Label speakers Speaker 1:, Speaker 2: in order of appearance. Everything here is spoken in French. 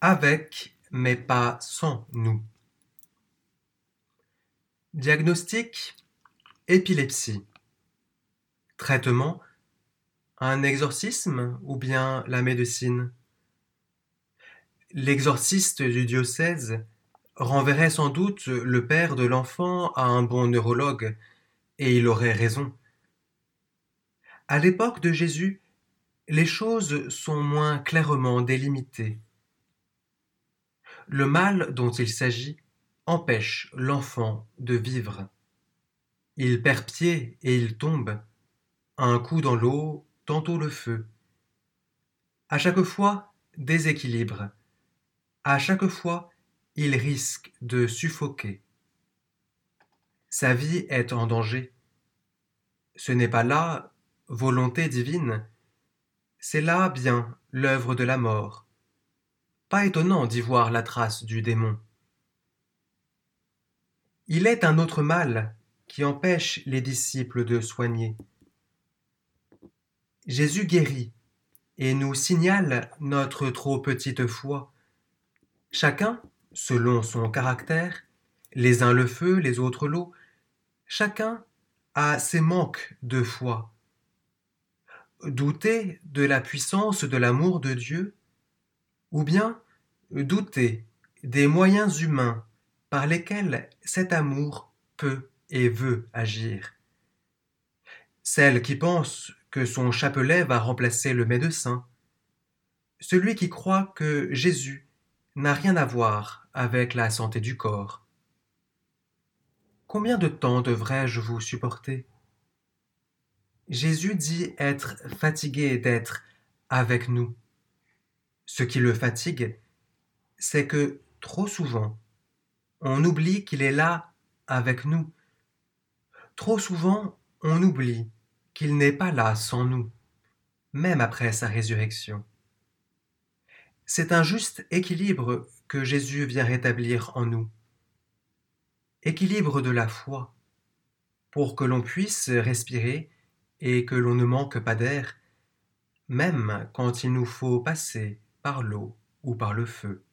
Speaker 1: avec, mais pas sans nous. Diagnostic épilepsie. Traitement un exorcisme ou bien la médecine? L'exorciste du diocèse renverrait sans doute le père de l'enfant à un bon neurologue, et il aurait raison. À l'époque de Jésus, les choses sont moins clairement délimitées. Le mal dont il s'agit empêche l'enfant de vivre. Il perd pied et il tombe, un coup dans l'eau, tantôt le feu. À chaque fois, déséquilibre. À chaque fois, il risque de suffoquer. Sa vie est en danger. Ce n'est pas là volonté divine, c'est là bien l'œuvre de la mort. Étonnant d'y voir la trace du démon. Il est un autre mal qui empêche les disciples de soigner. Jésus guérit et nous signale notre trop petite foi. Chacun, selon son caractère, les uns le feu, les autres l'eau, chacun a ses manques de foi. Douter de la puissance de l'amour de Dieu, ou bien douter des moyens humains par lesquels cet amour peut et veut agir. Celle qui pense que son chapelet va remplacer le médecin, celui qui croit que Jésus n'a rien à voir avec la santé du corps. Combien de temps devrais-je vous supporter? Jésus dit être fatigué d'être avec nous. Ce qui le fatigue, c'est que trop souvent, on oublie qu'il est là avec nous. Trop souvent, on oublie qu'il n'est pas là sans nous, même après sa résurrection. C'est un juste équilibre que Jésus vient rétablir en nous. Équilibre de la foi, pour que l'on puisse respirer et que l'on ne manque pas d'air, même quand il nous faut passer par l'eau ou par le feu.